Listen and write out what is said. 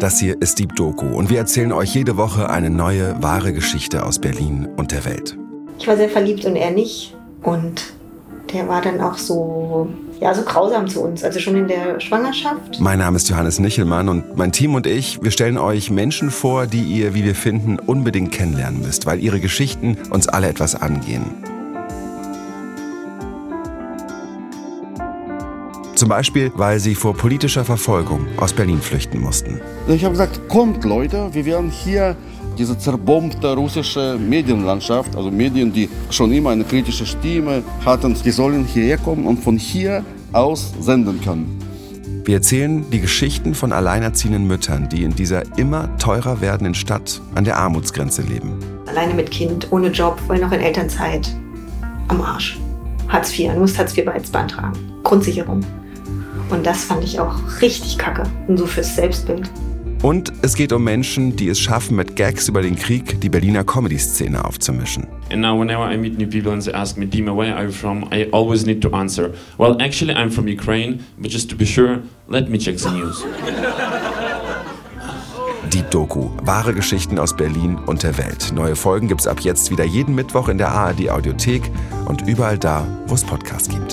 Das hier ist Deep Doku und wir erzählen euch jede Woche eine neue, wahre Geschichte aus Berlin und der Welt. Ich war sehr verliebt und er nicht. Und der war dann auch so, ja, so grausam zu uns, also schon in der Schwangerschaft. Mein Name ist Johannes Nichelmann und mein Team und ich, wir stellen euch Menschen vor, die ihr, wie wir finden, unbedingt kennenlernen müsst, weil ihre Geschichten uns alle etwas angehen. Zum Beispiel, weil sie vor politischer Verfolgung aus Berlin flüchten mussten. Ich habe gesagt, kommt Leute, wir werden hier diese zerbombte russische Medienlandschaft, also Medien, die schon immer eine kritische Stimme hatten, die sollen hierher kommen und von hier aus senden können. Wir erzählen die Geschichten von alleinerziehenden Müttern, die in dieser immer teurer werdenden Stadt an der Armutsgrenze leben. Alleine mit Kind, ohne Job, weil noch in Elternzeit. Am Arsch. Hartz IV, du musst Hartz IV beantragen. Grundsicherung. Und das fand ich auch richtig kacke. Und so fürs Selbstbild. Und es geht um Menschen, die es schaffen, mit Gags über den Krieg die Berliner Comedy-Szene aufzumischen. And now whenever I meet new people and they ask me, Dima, where are you from? I always need to answer, well, actually I'm from Ukraine, but just to be sure, let me check the news. Deep Doku, wahre Geschichten aus Berlin und der Welt. Neue Folgen gibt's ab jetzt wieder jeden Mittwoch in der ARD Audiothek und überall da, wo es Podcasts gibt.